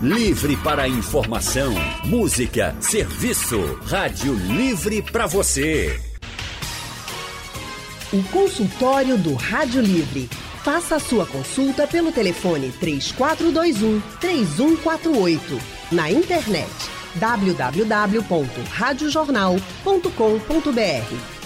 Livre para informação, música, serviço. Rádio Livre para você. O consultório do Rádio Livre. Faça a sua consulta pelo telefone 3421 3148. Na internet www.radiojornal.com.br.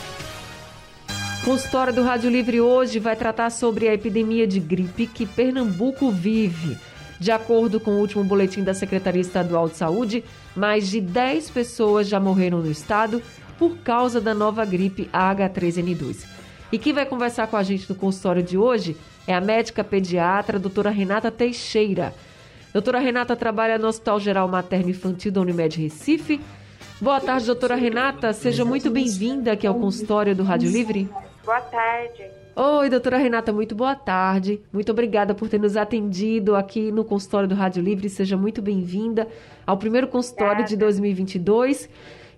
Consultório do Rádio Livre hoje vai tratar sobre a epidemia de gripe que Pernambuco vive. De acordo com o último boletim da Secretaria Estadual de Saúde, mais de 10 pessoas já morreram no estado por causa da nova gripe H3N2. E quem vai conversar com a gente no consultório de hoje é a médica pediatra, doutora Renata Teixeira. Doutora Renata trabalha no Hospital Geral Materno Infantil da Unimed Recife. Boa tarde, doutora Renata. Seja muito bem-vinda aqui ao consultório do Rádio Livre. Boa tarde. Oi, doutora Renata, muito boa tarde. Muito obrigada por ter nos atendido aqui no consultório do Rádio Livre. Seja muito bem-vinda ao primeiro consultório de 2022.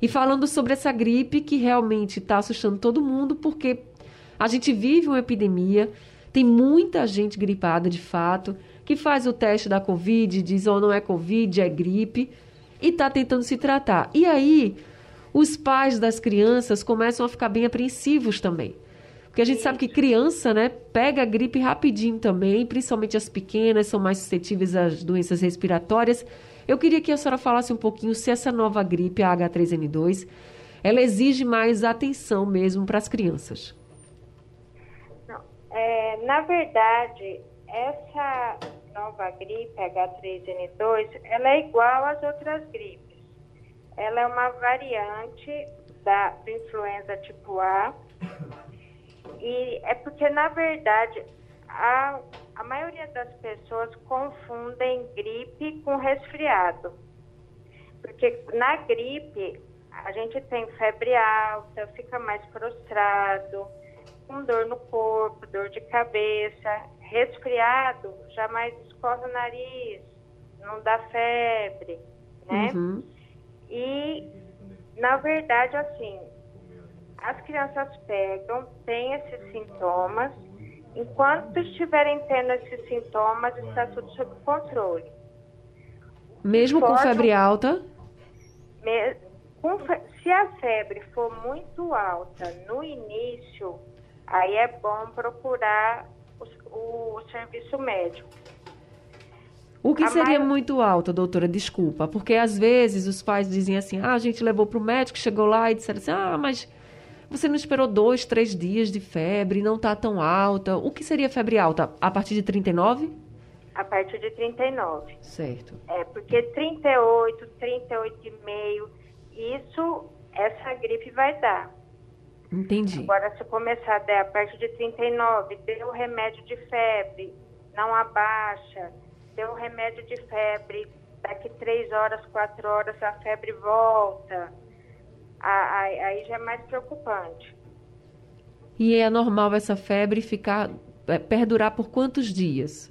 E falando sobre essa gripe que realmente está assustando todo mundo, porque a gente vive uma epidemia, tem muita gente gripada de fato que faz o teste da Covid, diz ou oh, não é Covid, é gripe, e está tentando se tratar. E aí, os pais das crianças começam a ficar bem apreensivos também. Porque a gente sabe que criança, né, pega a gripe rapidinho também, principalmente as pequenas, são mais suscetíveis às doenças respiratórias. Eu queria que a senhora falasse um pouquinho se essa nova gripe, a H3N2, ela exige mais atenção mesmo para as crianças. É, na verdade, essa nova gripe H3N2, ela é igual às outras gripes. Ela é uma variante da do influenza tipo A. E é porque, na verdade, a, a maioria das pessoas confundem gripe com resfriado. Porque na gripe, a gente tem febre alta, fica mais prostrado, com dor no corpo, dor de cabeça, resfriado, jamais escorre o nariz, não dá febre, né? Uhum. E, na verdade, assim, as crianças pegam, têm esses sintomas, enquanto estiverem tendo esses sintomas, está tudo sob controle. Mesmo com febre alta? Me, com, se a febre for muito alta no início, aí é bom procurar o, o serviço médico. O que a seria maior... muito alta, doutora? Desculpa, porque às vezes os pais dizem assim: ah, a gente levou para o médico, chegou lá e disseram assim: ah, mas você não esperou dois, três dias de febre, não está tão alta. O que seria febre alta? A partir de 39? A partir de 39. Certo. É, porque 38, 38,5, isso, essa gripe vai dar. Entendi. Agora, se começar a dar a partir de 39, deu remédio de febre, não abaixa, deu remédio de febre, daqui 3 horas, 4 horas a febre volta, aí já é mais preocupante. E é normal essa febre ficar, é, perdurar por quantos dias?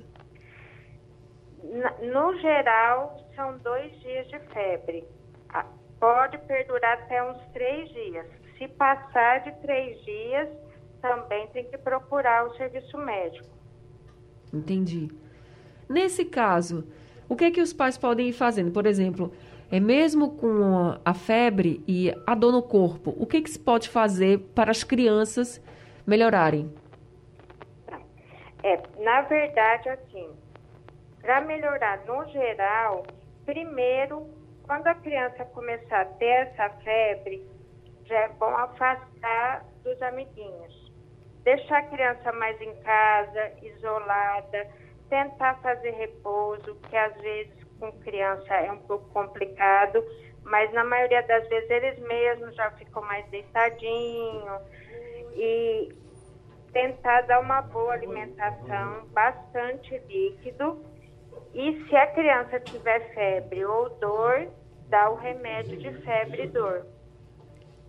No geral, são dois dias de febre. Pode perdurar até uns três dias se passar de três dias, também tem que procurar o serviço médico. Entendi. Nesse caso, o que é que os pais podem ir fazendo? Por exemplo, é mesmo com a febre e a dor no corpo, o que, que se pode fazer para as crianças melhorarem? É, na verdade, assim, para melhorar no geral, primeiro, quando a criança começar a ter essa febre, já é bom afastar dos amiguinhos. Deixar a criança mais em casa, isolada, tentar fazer repouso, que às vezes com criança é um pouco complicado, mas na maioria das vezes eles mesmos já ficam mais deitadinhos e tentar dar uma boa alimentação, bastante líquido. E se a criança tiver febre ou dor, dá o remédio de febre e dor.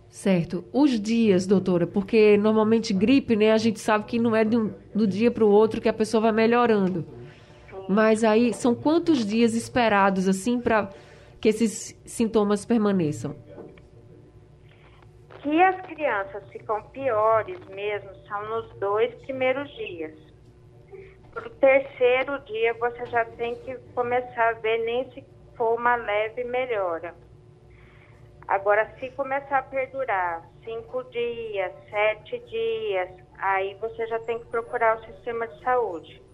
Certo. Os dias, doutora, porque normalmente gripe, né, a gente sabe que não é do dia para o outro que a pessoa vai melhorando. Mas aí, são quantos dias esperados, assim, para que esses sintomas permaneçam? Que as crianças ficam piores mesmo são nos dois primeiros dias. para o terceiro dia você já tem que começar a ver nem se for uma leve melhora. Agora, se começar a perdurar cinco dias, sete dias, aí você já tem que procurar o sistema de saúde.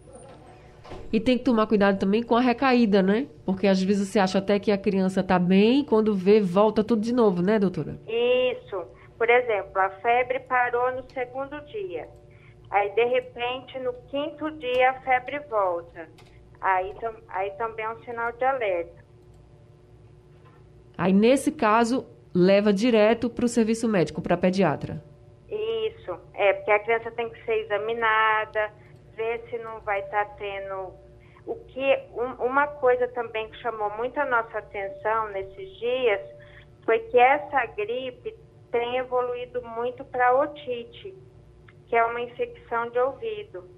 E tem que tomar cuidado também com a recaída, né? Porque às vezes você acha até que a criança está bem, quando vê, volta tudo de novo, né, doutora? Isso. Por exemplo, a febre parou no segundo dia. Aí, de repente, no quinto dia, a febre volta. Aí, aí também é um sinal de alerta. Aí, nesse caso, leva direto para o serviço médico, para a pediatra. Isso. É, porque a criança tem que ser examinada, ver se não vai estar tá tendo. O que um, uma coisa também que chamou muito a nossa atenção nesses dias foi que essa gripe tem evoluído muito para otite, que é uma infecção de ouvido.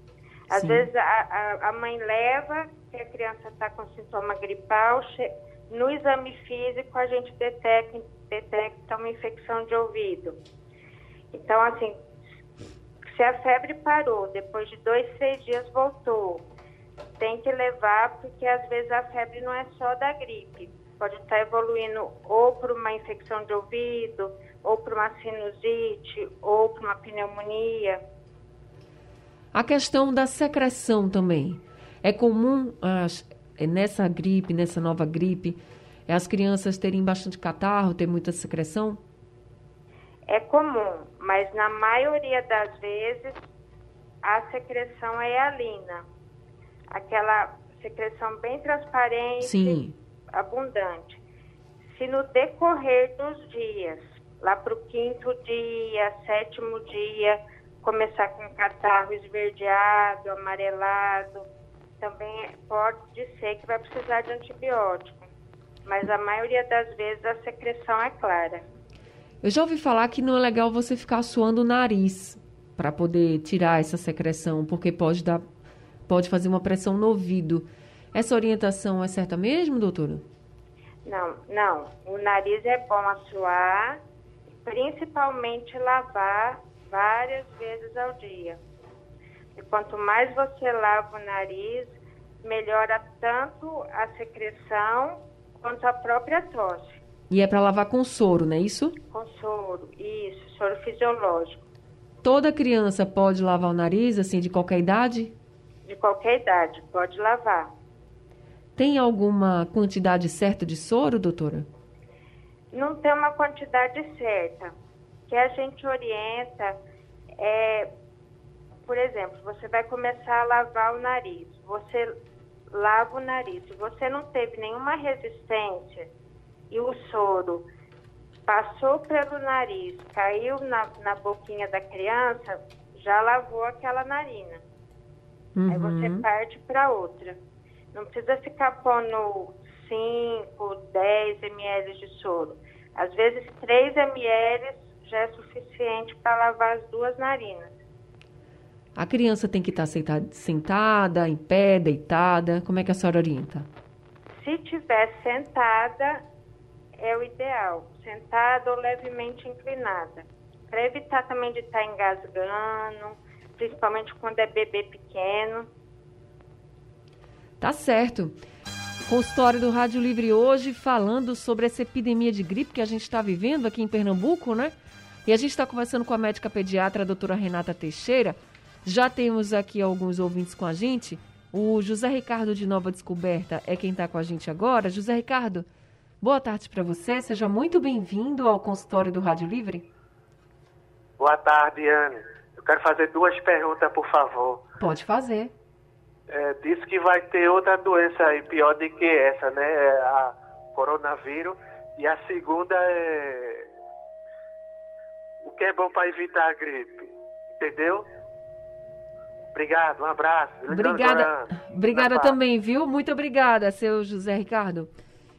Às Sim. vezes a, a, a, mãe leva que a criança está com sintoma gripal, no exame físico a gente detecta, detecta uma infecção de ouvido. Então, assim, se a febre parou, depois de dois, três dias voltou, tem que levar, porque às vezes a febre não é só da gripe. Pode estar evoluindo ou para uma infecção de ouvido, ou para uma sinusite, ou para uma pneumonia. A questão da secreção também. É comum as, nessa gripe, nessa nova gripe, as crianças terem bastante catarro, ter muita secreção? É comum, mas na maioria das vezes a secreção é alina. Aquela secreção bem transparente, Sim. abundante. Se no decorrer dos dias, lá para o quinto dia, sétimo dia, começar com catarro esverdeado, amarelado, também pode ser que vai precisar de antibiótico. Mas a maioria das vezes a secreção é clara. Eu já ouvi falar que não é legal você ficar suando o nariz para poder tirar essa secreção, porque pode dar, pode fazer uma pressão no ouvido. Essa orientação é certa mesmo, doutora? Não, não. O nariz é bom a suar, principalmente lavar várias vezes ao dia. E quanto mais você lava o nariz, melhora tanto a secreção quanto a própria tosse. E é para lavar com soro, não é isso? Com soro, isso, soro fisiológico. Toda criança pode lavar o nariz, assim, de qualquer idade? De qualquer idade, pode lavar. Tem alguma quantidade certa de soro, doutora? Não tem uma quantidade certa. Que a gente orienta é, por exemplo, você vai começar a lavar o nariz. Você lava o nariz. Se você não teve nenhuma resistência, e o soro passou pelo nariz, caiu na, na boquinha da criança, já lavou aquela narina. Uhum. Aí você uhum. parte para outra. Não precisa ficar pondo 5, 10 ml de soro. Às vezes 3 ml já é suficiente para lavar as duas narinas. A criança tem que estar sentada, em pé, deitada? Como é que a senhora orienta? Se tiver sentada, é o ideal, sentada ou levemente inclinada, para evitar também de estar tá engasgando, principalmente quando é bebê pequeno. Tá certo. Consultório do Rádio Livre hoje falando sobre essa epidemia de gripe que a gente está vivendo aqui em Pernambuco, né? E a gente está conversando com a médica pediatra, a doutora Renata Teixeira. Já temos aqui alguns ouvintes com a gente. O José Ricardo de Nova Descoberta é quem está com a gente agora. José Ricardo, Boa tarde para você, seja muito bem-vindo ao consultório do Rádio Livre. Boa tarde, Anne. Eu quero fazer duas perguntas, por favor. Pode fazer. É, disse que vai ter outra doença aí pior do que essa, né? É a coronavírus. E a segunda é. O que é bom para evitar a gripe? Entendeu? Obrigado, um abraço. Obrigada, obrigada também, viu? Muito obrigada, seu José Ricardo.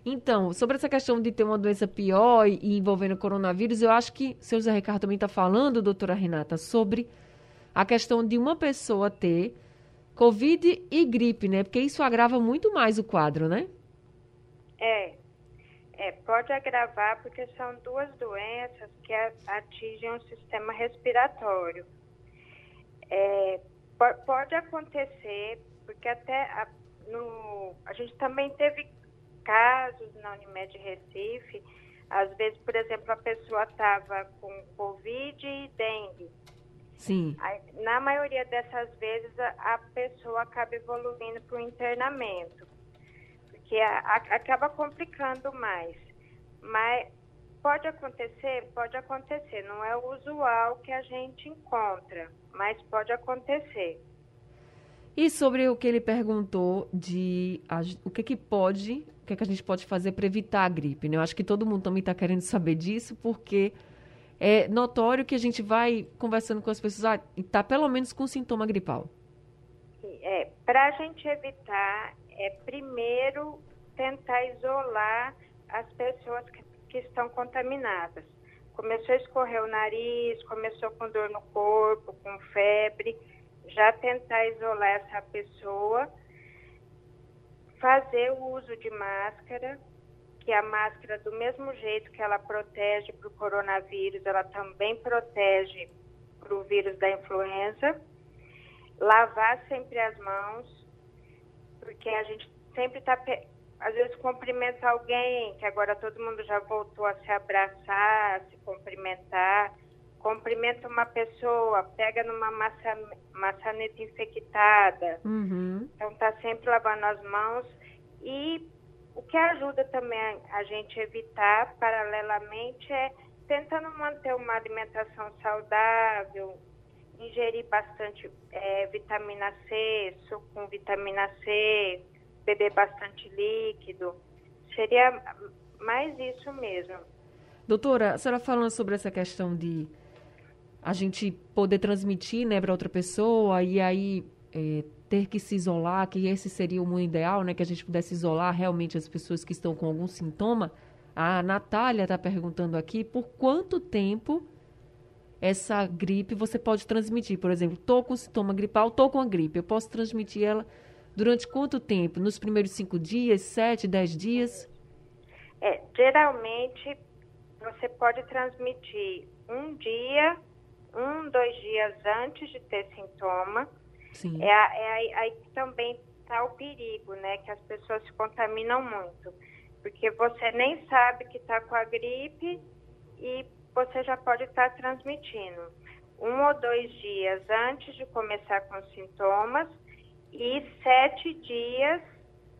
Então, sobre essa questão de ter uma doença pior e envolvendo coronavírus, eu acho que o seu Zé Ricardo também está falando, doutora Renata, sobre a questão de uma pessoa ter Covid e gripe, né? Porque isso agrava muito mais o quadro, né? É. É, pode agravar porque são duas doenças que atingem o sistema respiratório. É, pode acontecer porque até a, no, a gente também teve casos na Unimed Recife, às vezes, por exemplo, a pessoa estava com Covid e dengue. Sim. Na maioria dessas vezes, a, a pessoa acaba evoluindo para o internamento, porque a, a, acaba complicando mais. Mas pode acontecer? Pode acontecer. Não é o usual que a gente encontra, mas pode acontecer. E sobre o que ele perguntou de a, o que, que pode, o que, que a gente pode fazer para evitar a gripe, né? Eu acho que todo mundo também está querendo saber disso, porque é notório que a gente vai conversando com as pessoas ah, e está pelo menos com sintoma gripal. É, para a gente evitar, é primeiro tentar isolar as pessoas que, que estão contaminadas. Começou a escorrer o nariz, começou com dor no corpo, com febre já tentar isolar essa pessoa, fazer o uso de máscara, que a máscara, do mesmo jeito que ela protege para o coronavírus, ela também protege para o vírus da influenza. Lavar sempre as mãos, porque a gente sempre está, às vezes, cumprimenta alguém, que agora todo mundo já voltou a se abraçar, a se cumprimentar cumprimenta uma pessoa, pega numa maça, maçaneta infectada. Uhum. Então, está sempre lavando as mãos. E o que ajuda também a, a gente evitar, paralelamente, é tentando manter uma alimentação saudável, ingerir bastante é, vitamina C, suco com vitamina C, beber bastante líquido. Seria mais isso mesmo. Doutora, a senhora falando sobre essa questão de a gente poder transmitir né, para outra pessoa e aí é, ter que se isolar, que esse seria o mundo ideal, né, que a gente pudesse isolar realmente as pessoas que estão com algum sintoma. A Natália está perguntando aqui por quanto tempo essa gripe você pode transmitir. Por exemplo, estou com sintoma gripal, estou com a gripe, eu posso transmitir ela durante quanto tempo? Nos primeiros cinco dias, sete, dez dias? É, geralmente você pode transmitir um dia um, dois dias antes de ter sintoma. Sim. É, é aí, aí também está o perigo, né? Que as pessoas se contaminam muito. Porque você nem sabe que está com a gripe e você já pode estar tá transmitindo. Um ou dois dias antes de começar com os sintomas e sete dias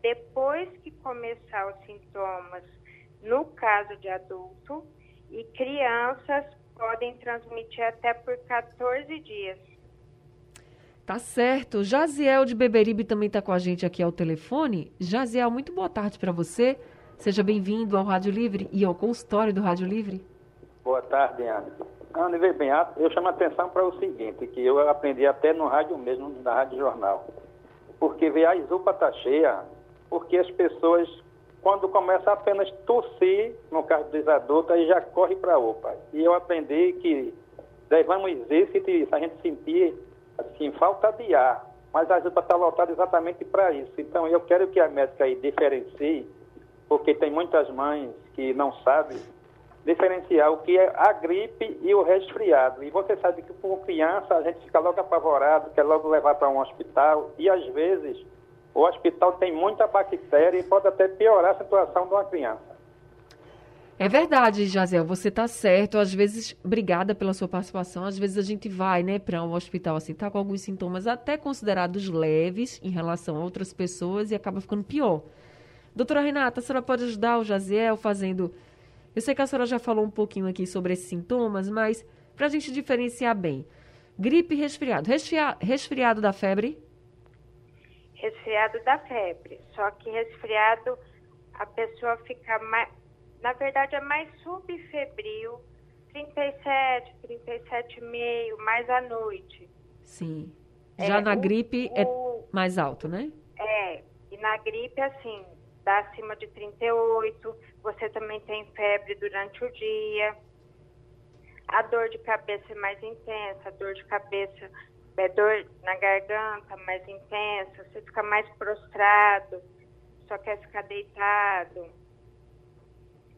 depois que começar os sintomas, no caso de adulto, e crianças podem transmitir até por 14 dias. Tá certo. Jaziel de Beberibe também está com a gente aqui ao telefone. Jaziel, muito boa tarde para você. Seja bem-vindo ao Rádio Livre e ao consultório do Rádio Livre. Boa tarde, Ana. Ana, veja bem, eu chamo a atenção para o seguinte, que eu aprendi até no rádio mesmo, na Rádio Jornal. Porque veio a Isopa tá cheia, porque as pessoas quando começa a apenas tossir, no caso dos adultos, aí já corre para a UPA. E eu aprendi que devemos exercício se a gente sentir assim, falta de ar. Mas a UPA está lotada exatamente para isso. Então eu quero que a médica aí diferencie, porque tem muitas mães que não sabem diferenciar o que é a gripe e o resfriado. E você sabe que com criança a gente fica logo apavorado, quer logo levar para um hospital e às vezes o hospital tem muita bactéria e pode até piorar a situação de uma criança. É verdade, Jazel, você está certo. Às vezes, obrigada pela sua participação. Às vezes a gente vai, né, para um hospital assim, tá com alguns sintomas até considerados leves em relação a outras pessoas e acaba ficando pior. Doutora Renata, a senhora pode ajudar o Jaziel fazendo. Eu sei que a senhora já falou um pouquinho aqui sobre esses sintomas, mas para a gente diferenciar bem: gripe e resfriado. Resfriado, resfriado da febre? Resfriado da febre. Só que resfriado a pessoa fica mais, na verdade é mais subfebril, 37, 37,5, mais à noite. Sim. Já é, na o, gripe é o, é mais alto, né? É, e na gripe assim, dá acima de 38, você também tem febre durante o dia. A dor de cabeça é mais intensa, a dor de cabeça é dor na garganta mais intensa, você fica mais prostrado, só quer ficar deitado.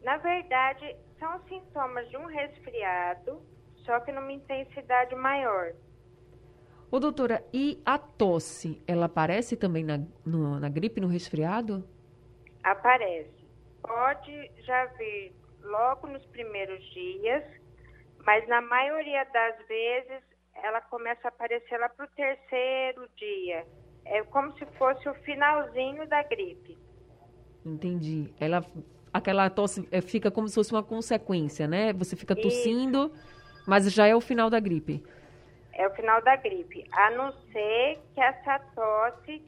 Na verdade, são sintomas de um resfriado, só que numa intensidade maior. Ô, doutora, e a tosse, ela aparece também na, no, na gripe, no resfriado? Aparece. Pode já vir logo nos primeiros dias, mas na maioria das vezes ela começa a aparecer lá para o terceiro dia. É como se fosse o finalzinho da gripe. Entendi. Ela, aquela tosse é, fica como se fosse uma consequência, né? Você fica tossindo, Isso. mas já é o final da gripe é o final da gripe, a não ser que essa tosse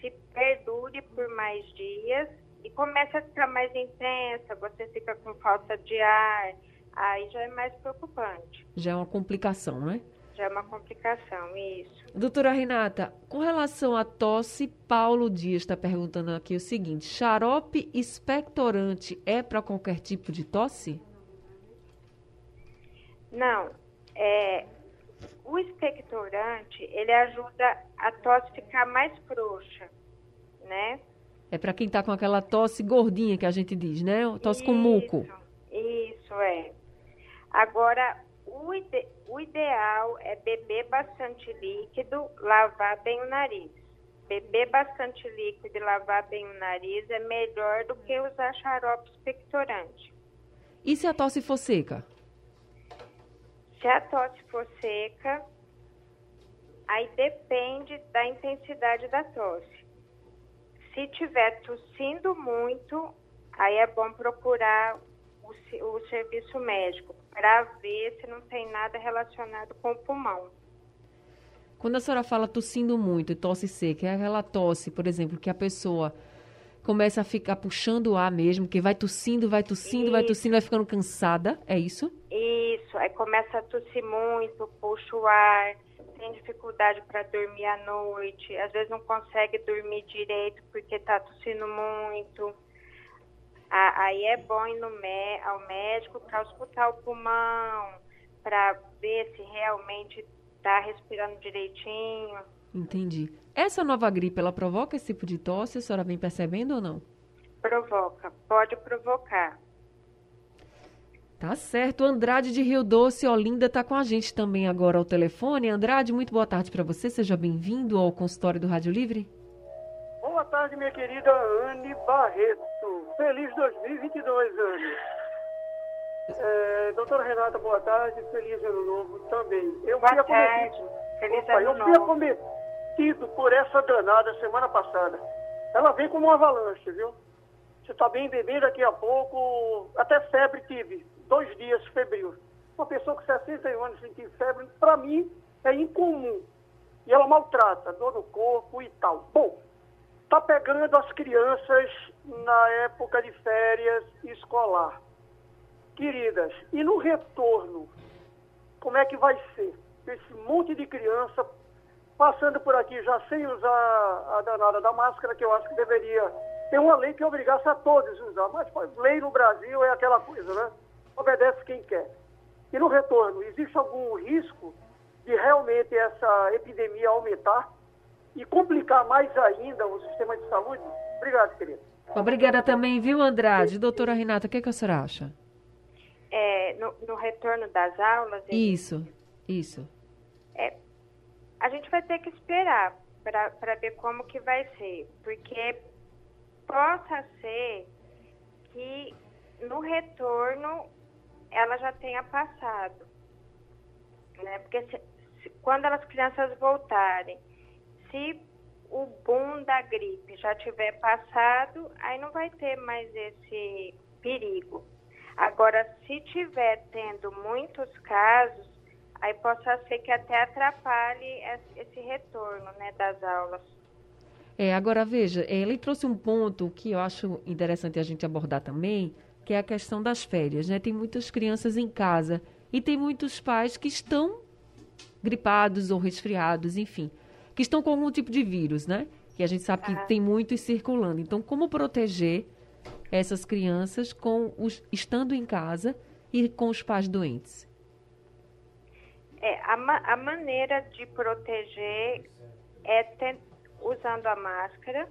se perdure por mais dias e comece a ficar mais intensa, você fica com falta de ar, aí já é mais preocupante. Já é uma complicação, né? Já é uma complicação, isso. Doutora Renata, com relação à tosse, Paulo Dias está perguntando aqui o seguinte: xarope expectorante é para qualquer tipo de tosse? Não, é, o expectorante, ele ajuda a tosse ficar mais frouxa, né? É para quem está com aquela tosse gordinha que a gente diz, né? Tosse isso, com muco. Isso, é. Agora, o, ide o ideal é beber bastante líquido, lavar bem o nariz. Beber bastante líquido e lavar bem o nariz é melhor do que usar xarope expectorante. E se a tosse for seca? Se a tosse for seca, aí depende da intensidade da tosse. Se tiver tossindo muito, aí é bom procurar o, o serviço médico para ver se não tem nada relacionado com o pulmão. Quando a senhora fala tossindo muito, tosse seca, é aquela tosse, por exemplo, que a pessoa começa a ficar puxando o ar mesmo, que vai tossindo, vai tossindo, isso. vai tossindo, vai ficando cansada, é isso? Isso, aí começa a tossir muito, puxa o ar, tem dificuldade para dormir à noite, às vezes não consegue dormir direito porque está tossindo muito. Aí é bom ir no ao médico para escutar o pulmão, para ver se realmente está respirando direitinho. Entendi. Essa nova gripe, ela provoca esse tipo de tosse? A senhora vem percebendo ou não? Provoca, pode provocar. Tá certo. Andrade de Rio Doce, Olinda, está com a gente também agora ao telefone. Andrade, muito boa tarde para você. Seja bem-vindo ao consultório do Rádio Livre. Boa tarde, minha querida Anne Barreto. Feliz 2022, Anne. É, doutora Renata, boa tarde. Feliz ano novo também. Eu boa tarde. Feliz Opa, ano eu novo. Eu tido por essa danada semana passada. Ela vem como uma avalanche, viu? Você está bem bebê, daqui a pouco, até febre tive, dois dias febril. Uma pessoa com 61 anos sentir febre, para mim, é incomum. E ela maltrata, dor no corpo e tal. Bom, está pegando as crianças na época de férias escolar. Queridas, e no retorno, como é que vai ser? Esse monte de criança passando por aqui já sem usar a danada da máscara, que eu acho que deveria ter uma lei que obrigasse a todos a usar. Mas lei no Brasil é aquela coisa, né? Obedece quem quer. E no retorno, existe algum risco de realmente essa epidemia aumentar e complicar mais ainda o sistema de saúde? Obrigado, querido. Obrigada também, viu, Andrade? Doutora Renata, o que, que a senhora acha? É, no, no retorno das aulas... Isso, isso. É, a gente vai ter que esperar para ver como que vai ser, porque possa ser que no retorno ela já tenha passado, né? Porque se, se, quando as crianças voltarem, se o boom da gripe já tiver passado, aí não vai ter mais esse perigo. Agora, se tiver tendo muitos casos, aí possa ser que até atrapalhe esse retorno né, das aulas. É, agora veja, ele trouxe um ponto que eu acho interessante a gente abordar também, que é a questão das férias, né? Tem muitas crianças em casa e tem muitos pais que estão gripados ou resfriados, enfim, que estão com algum tipo de vírus, né? Que a gente sabe que ah. tem muitos circulando. Então, como proteger essas crianças com os estando em casa e com os pais doentes? É, a, ma a maneira de proteger é usando a máscara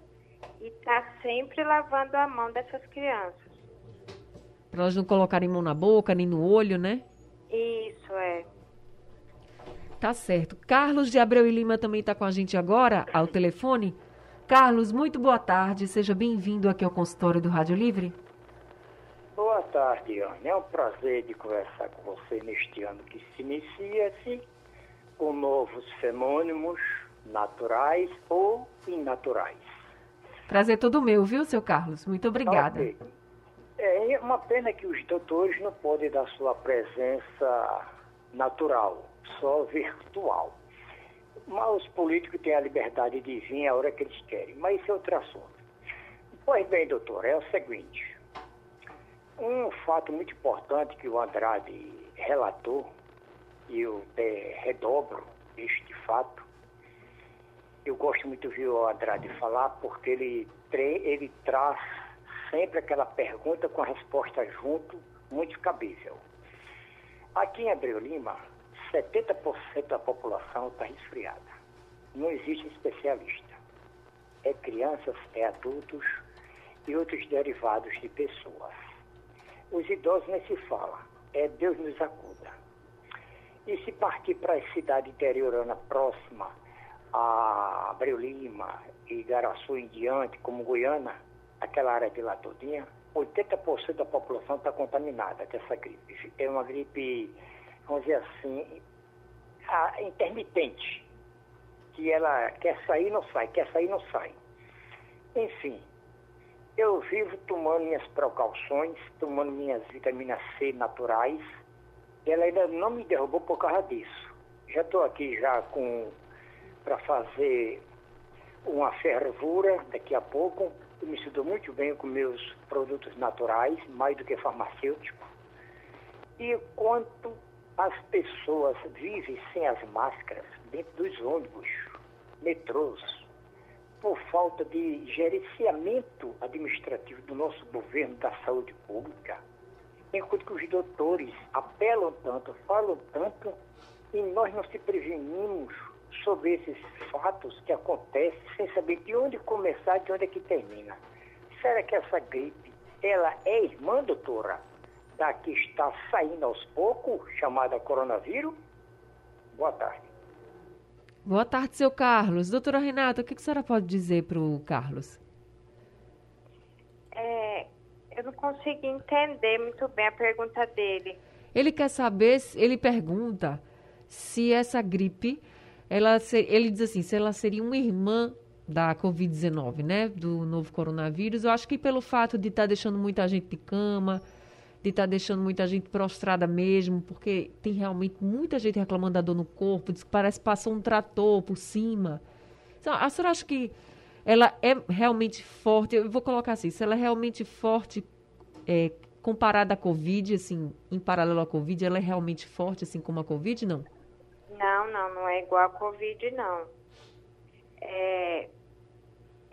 e tá sempre lavando a mão dessas crianças. Para elas não colocarem mão na boca, nem no olho, né? Isso, é. Tá certo. Carlos de Abreu e Lima também está com a gente agora, ao telefone. Carlos, muito boa tarde. Seja bem-vindo aqui ao consultório do Rádio Livre. Boa tarde, Ana. É um prazer de conversar com você neste ano que se inicia-se com novos fenômenos naturais ou inaturais. Prazer todo meu, viu, seu Carlos? Muito obrigada. Okay. É uma pena que os doutores não podem dar sua presença natural, só virtual. Mas os políticos têm a liberdade de vir a hora que eles querem. Mas isso é outro assunto. Pois bem, doutor, é o seguinte. Um fato muito importante que o Andrade relatou, e eu é, redobro este fato, eu gosto muito de ouvir o Andrade falar porque ele, ele traz sempre aquela pergunta com a resposta junto, muito cabível. Aqui em Abreu Lima, 70% da população está resfriada. Não existe especialista. É crianças, é adultos e outros derivados de pessoas. Os idosos nem se fala. É Deus nos acuda. E se partir para a cidade interiorana próxima a Abreu Lima e Garaçu em diante, como Goiânia, aquela área de lá todinha, 80% da população está contaminada dessa gripe. É uma gripe, vamos dizer assim, intermitente, que ela quer sair não sai, quer sair não sai. Enfim, eu vivo tomando minhas precauções, tomando minhas vitaminas C naturais, ela ainda não me derrubou por causa disso. Já estou aqui já com para fazer uma fervura daqui a pouco, eu me sinto muito bem com meus produtos naturais, mais do que farmacêutico. E quanto as pessoas vivem sem as máscaras dentro dos ônibus, metrôs, por falta de gerenciamento administrativo do nosso governo da saúde pública, enquanto que os doutores apelam tanto, falam tanto, e nós não se prevenimos sobre esses fatos que acontecem sem saber de onde começar, de onde é que termina. Será que essa gripe, ela é irmã, doutora, da que está saindo aos poucos, chamada coronavírus? Boa tarde. Boa tarde, seu Carlos. Doutora Renata, o que a senhora pode dizer para o Carlos? É, eu não consegui entender muito bem a pergunta dele. Ele quer saber, ele pergunta se essa gripe ela ele diz assim, se ela seria uma irmã da Covid-19, né, do novo coronavírus, eu acho que pelo fato de estar tá deixando muita gente de cama, de estar tá deixando muita gente prostrada mesmo, porque tem realmente muita gente reclamando da dor no corpo, diz que parece que passou um trator por cima. Então, a senhora acha que ela é realmente forte? Eu vou colocar assim, se ela é realmente forte é, comparada à Covid, assim, em paralelo à Covid, ela é realmente forte, assim como a Covid, não? Não, não, não é igual a Covid, não. É,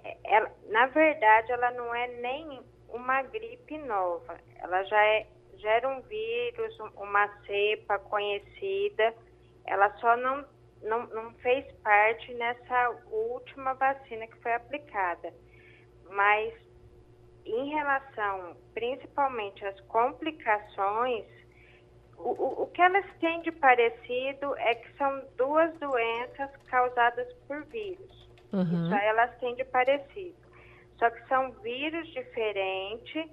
é, ela, na verdade, ela não é nem uma gripe nova. Ela já, é, já era um vírus, uma cepa conhecida. Ela só não, não, não fez parte nessa última vacina que foi aplicada. Mas em relação principalmente às complicações, o, o, que elas têm de parecido é que são duas doenças causadas por vírus. Uhum. Isso elas têm de parecido. Só que são vírus diferentes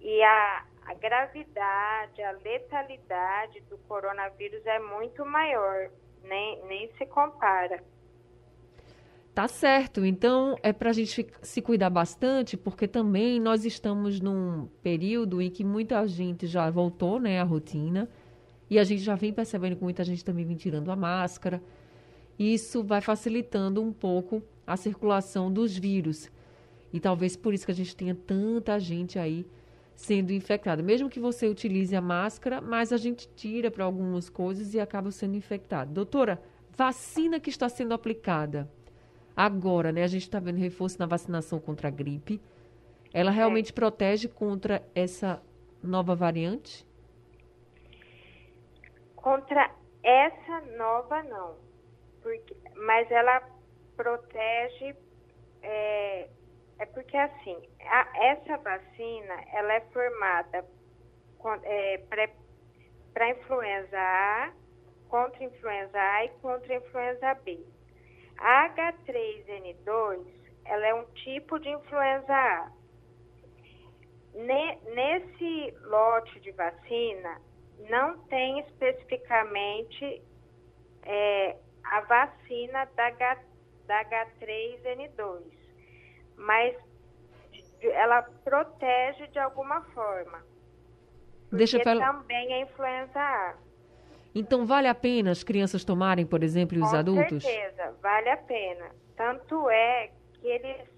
e a, a gravidade, a letalidade do coronavírus é muito maior, nem, nem se compara. Tá certo. Então é para a gente se cuidar bastante, porque também nós estamos num período em que muita gente já voltou, né, à rotina. E a gente já vem percebendo que muita gente também vem tirando a máscara. Isso vai facilitando um pouco a circulação dos vírus. E talvez por isso que a gente tenha tanta gente aí sendo infectada. Mesmo que você utilize a máscara, mas a gente tira para algumas coisas e acaba sendo infectado. Doutora, vacina que está sendo aplicada agora, né? A gente está vendo reforço na vacinação contra a gripe. Ela realmente é. protege contra essa nova variante? Contra essa nova, não. Porque, mas ela protege. É, é porque, assim, a, essa vacina ela é formada é, para influenza A contra influenza A e contra influenza B. A H3N2, ela é um tipo de influenza A. Nesse lote de vacina, não tem especificamente é, a vacina da, H, da H3N2, mas ela protege de alguma forma. Deixa também é influenza A. Então vale a pena as crianças tomarem, por exemplo, e os Com adultos? Com certeza, vale a pena. Tanto é que eles,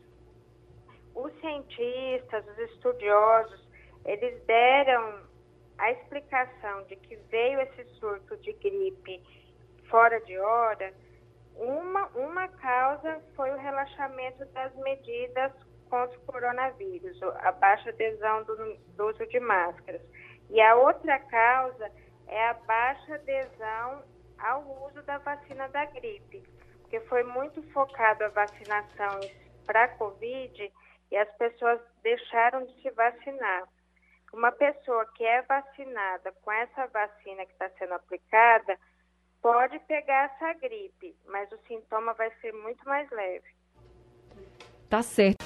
os cientistas, os estudiosos, eles deram a explicação de que veio esse surto de gripe fora de hora, uma, uma causa foi o relaxamento das medidas contra o coronavírus, a baixa adesão do, do uso de máscaras. E a outra causa é a baixa adesão ao uso da vacina da gripe, porque foi muito focado a vacinação para a Covid e as pessoas deixaram de se vacinar. Uma pessoa que é vacinada com essa vacina que está sendo aplicada pode pegar essa gripe, mas o sintoma vai ser muito mais leve. Tá certo.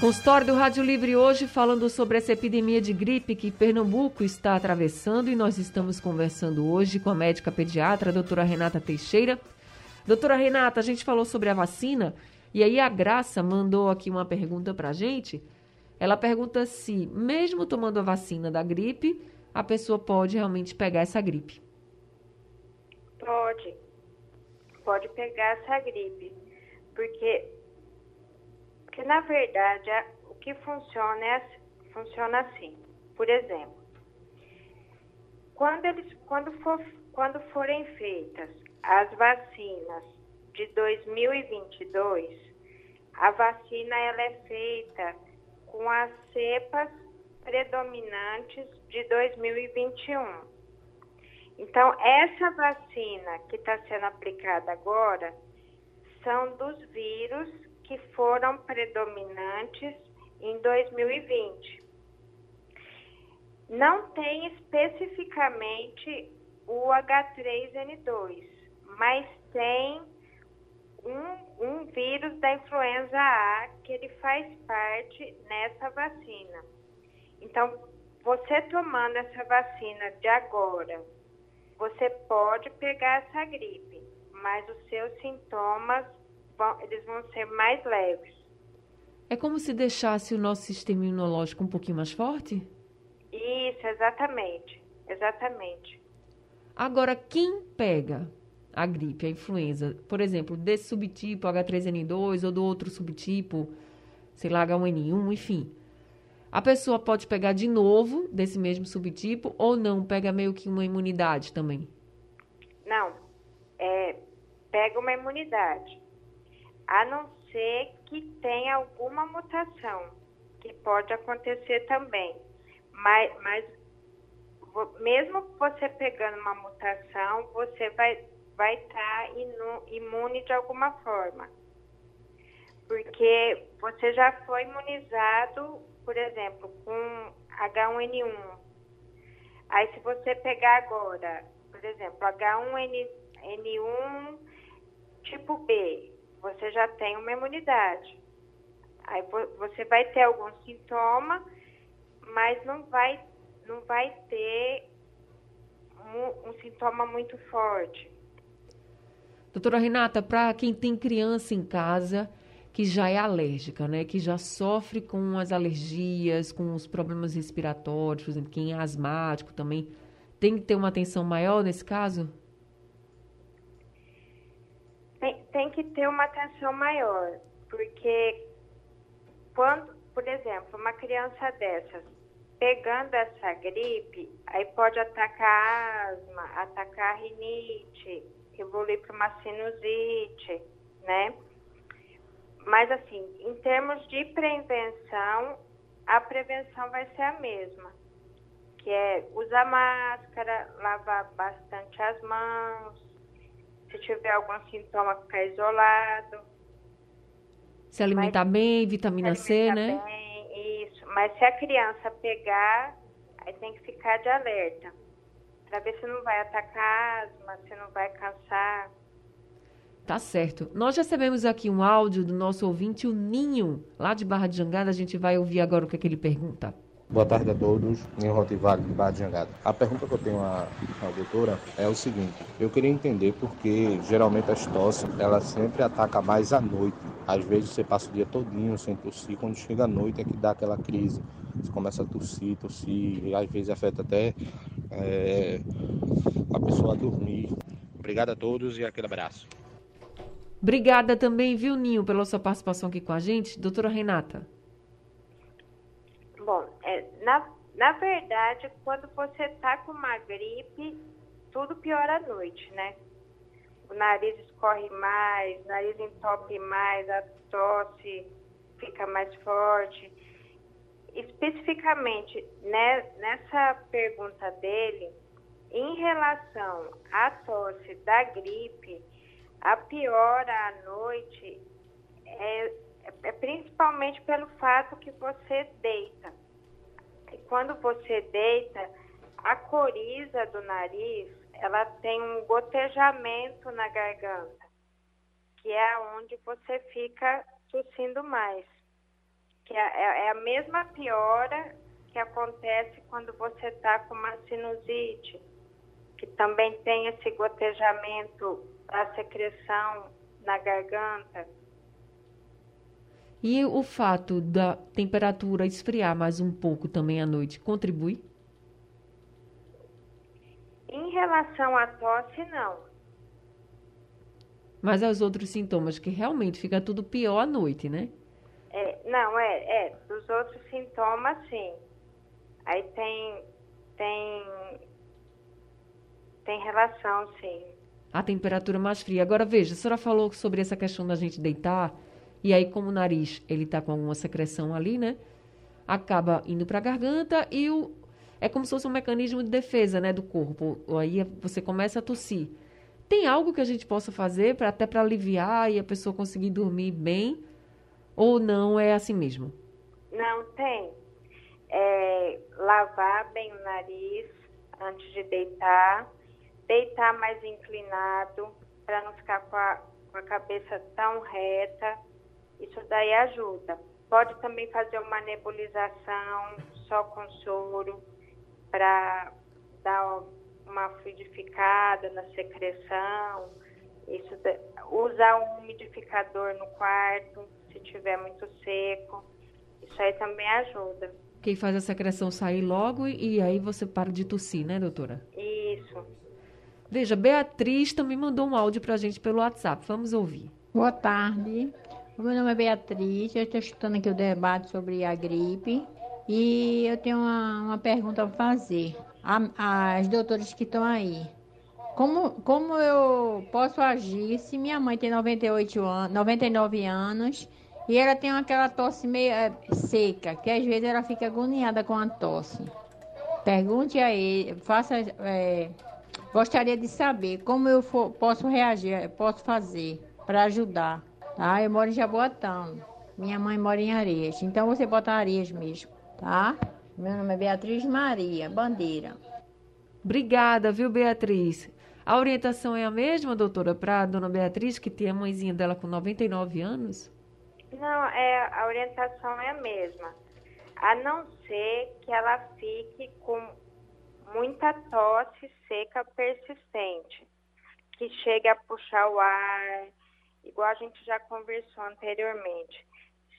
Consultório do Rádio Livre hoje falando sobre essa epidemia de gripe que Pernambuco está atravessando e nós estamos conversando hoje com a médica pediatra, a doutora Renata Teixeira. Doutora Renata, a gente falou sobre a vacina e aí a Graça mandou aqui uma pergunta para a gente. Ela pergunta se, mesmo tomando a vacina da gripe, a pessoa pode realmente pegar essa gripe. Pode. Pode pegar essa gripe. Porque, porque na verdade, o que funciona é funciona assim. Por exemplo, quando, eles, quando, for, quando forem feitas as vacinas de 2022, a vacina ela é feita com as cepas predominantes de 2021. Então, essa vacina que está sendo aplicada agora são dos vírus que foram predominantes em 2020. Não tem especificamente o H3N2, mas tem um, um vírus da influenza A que ele faz parte nessa vacina. Então, você tomando essa vacina de agora, você pode pegar essa gripe, mas os seus sintomas vão, eles vão ser mais leves. É como se deixasse o nosso sistema imunológico um pouquinho mais forte? Isso, exatamente. Exatamente. Agora, quem pega a gripe, a influenza, por exemplo, desse subtipo H3N2 ou do outro subtipo, sei lá, H1N1, enfim. A pessoa pode pegar de novo desse mesmo subtipo ou não? Pega meio que uma imunidade também? Não. É, pega uma imunidade. A não ser que tenha alguma mutação, que pode acontecer também. Mas, mas mesmo você pegando uma mutação, você vai vai estar tá imune de alguma forma. Porque você já foi imunizado, por exemplo, com H1N1. Aí se você pegar agora, por exemplo, H1N1 tipo B, você já tem uma imunidade. Aí você vai ter algum sintoma, mas não vai, não vai ter um, um sintoma muito forte. Doutora Renata, para quem tem criança em casa que já é alérgica, né, que já sofre com as alergias, com os problemas respiratórios, por exemplo, quem é asmático também, tem que ter uma atenção maior nesse caso? Tem, tem que ter uma atenção maior, porque quando, por exemplo, uma criança dessas pegando essa gripe, aí pode atacar asma, atacar rinite, evoluir para uma sinusite, né? Mas, assim, em termos de prevenção, a prevenção vai ser a mesma, que é usar máscara, lavar bastante as mãos, se tiver algum sintoma, ficar isolado. Se alimentar Mas, bem, vitamina C, né? Bem, isso. Mas se a criança pegar, aí tem que ficar de alerta, para ver se não vai atacar asma, se não vai cansar. Tá certo. Nós recebemos aqui um áudio do nosso ouvinte, o Ninho, lá de Barra de Jangada. A gente vai ouvir agora o que, é que ele pergunta. Boa tarde a todos, em Rotivale, de Barra de Jangada. A pergunta que eu tenho à, à doutora é o seguinte, eu queria entender porque geralmente as tosse, ela sempre ataca mais à noite. Às vezes você passa o dia todinho sem tossir, quando chega à noite é que dá aquela crise. Você começa a tossir, tossir, e às vezes afeta até é, a pessoa a dormir. Obrigado a todos e aquele abraço. Obrigada também, viu, Ninho, pela sua participação aqui com a gente. Doutora Renata. Bom, é, na, na verdade, quando você está com uma gripe, tudo piora à noite, né? O nariz escorre mais, o nariz entope mais, a tosse fica mais forte. Especificamente né, nessa pergunta dele, em relação à tosse da gripe, a piora à noite é é principalmente pelo fato que você deita. E quando você deita, a coriza do nariz, ela tem um gotejamento na garganta, que é onde você fica tossindo mais. Que é, é, é a mesma piora que acontece quando você está com uma sinusite, que também tem esse gotejamento da secreção na garganta. E o fato da temperatura esfriar mais um pouco também à noite contribui? Em relação à tosse, não. Mas aos outros sintomas, que realmente fica tudo pior à noite, né? É, não, é, é. Dos outros sintomas, sim. Aí tem, tem, tem relação, sim. A temperatura mais fria. Agora, veja, a senhora falou sobre essa questão da gente deitar e aí, como o nariz ele está com alguma secreção ali, né? Acaba indo para a garganta e o, é como se fosse um mecanismo de defesa, né, do corpo. Aí você começa a tossir. Tem algo que a gente possa fazer para até para aliviar e a pessoa conseguir dormir bem? Ou não é assim mesmo? Não tem. É, lavar bem o nariz antes de deitar, deitar mais inclinado para não ficar com a, com a cabeça tão reta isso daí ajuda. Pode também fazer uma nebulização só com soro para dar uma fluidificada na secreção. Isso usar um umidificador no quarto, se tiver muito seco. Isso aí também ajuda. Quem faz a secreção sair logo e aí você para de tossir, né, doutora? Isso. Veja, Beatriz também mandou um áudio para a gente pelo WhatsApp. Vamos ouvir. Boa tarde. O meu nome é Beatriz, eu estou escutando aqui o debate sobre a gripe e eu tenho uma, uma pergunta para fazer. A, as doutoras que estão aí. Como, como eu posso agir se minha mãe tem 98 anos, 99 anos e ela tem aquela tosse meio é, seca, que às vezes ela fica agoniada com a tosse? Pergunte a ele, faça. É, gostaria de saber como eu for, posso reagir, posso fazer para ajudar. Tá? Eu moro em Jaboatão. Minha mãe mora em Areias. Então você bota Areias mesmo, tá? Meu nome é Beatriz Maria Bandeira. Obrigada, viu, Beatriz? A orientação é a mesma, doutora, para a dona Beatriz, que tem a mãezinha dela com 99 anos? Não, é, a orientação é a mesma. A não ser que ela fique com muita tosse seca persistente, que chegue a puxar o ar, igual a gente já conversou anteriormente.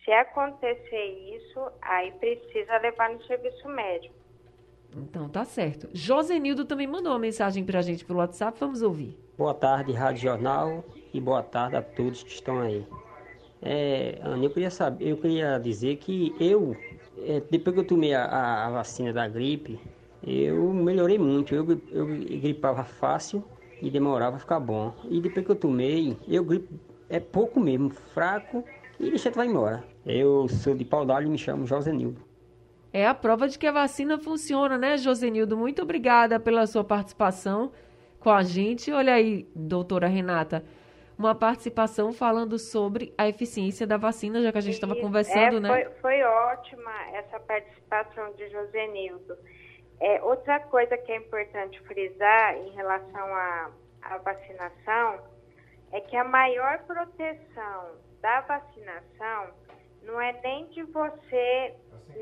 Se acontecer isso, aí precisa levar no serviço médico. Então tá certo. Josenildo também mandou uma mensagem para a gente pelo WhatsApp, vamos ouvir. Boa tarde, Rádio Jornal, e boa tarde a todos que estão aí. É, Ana, eu queria saber, eu queria dizer que eu, é, depois que eu tomei a, a, a, vacina da gripe, eu melhorei muito. Eu, eu gripava fácil e demorava a ficar bom. E depois que eu tomei, eu gripo é pouco mesmo, fraco, e deixa vai embora. Eu sou de Pau e me chamo Josenildo. É a prova de que a vacina funciona, né, Josenildo? Muito obrigada pela sua participação com a gente. Olha aí, doutora Renata, uma participação falando sobre a eficiência da vacina, já que a gente estava conversando, é, né? Foi, foi ótima essa participação de Josenildo. É, outra coisa que é importante frisar em relação à, à vacinação é que a maior proteção da vacinação não é nem de você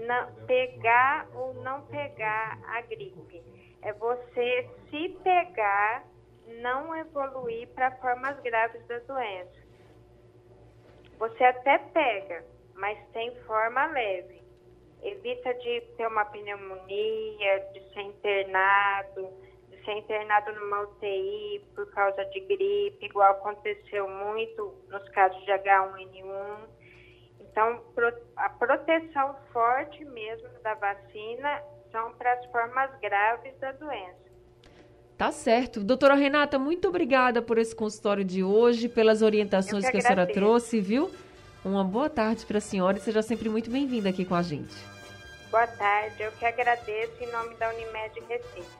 não, pegar ou não pegar a gripe. É você se pegar, não evoluir para formas graves da doença. Você até pega, mas tem forma leve. Evita de ter uma pneumonia, de ser internado, de ser internado numa UTI por causa de gripe, igual aconteceu muito nos casos de H1N1 então, a proteção forte mesmo da vacina são para as formas graves da doença. Tá certo. Doutora Renata, muito obrigada por esse consultório de hoje, pelas orientações que, que a senhora trouxe, viu? Uma boa tarde para a senhora e seja sempre muito bem-vinda aqui com a gente. Boa tarde, eu que agradeço em nome da Unimed Recife.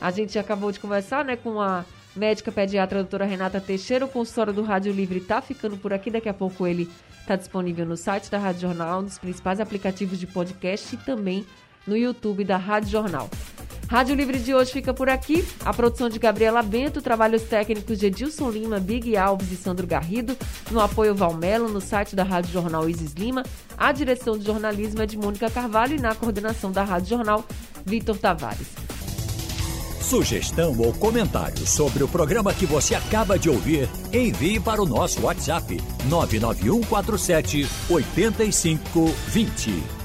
A gente acabou de conversar né, com a médica pediatra doutora Renata Teixeira. O consultório do Rádio Livre está ficando por aqui. Daqui a pouco ele Está disponível no site da Rádio Jornal, nos principais aplicativos de podcast e também no YouTube da Rádio Jornal. Rádio Livre de hoje fica por aqui. A produção de Gabriela Bento, trabalhos técnicos de Edilson Lima, Big Alves e Sandro Garrido, no apoio Valmelo, no site da Rádio Jornal Isis Lima. A direção de jornalismo é de Mônica Carvalho e na coordenação da Rádio Jornal, Vitor Tavares. Sugestão ou comentário sobre o programa que você acaba de ouvir, envie para o nosso WhatsApp 99147 8520.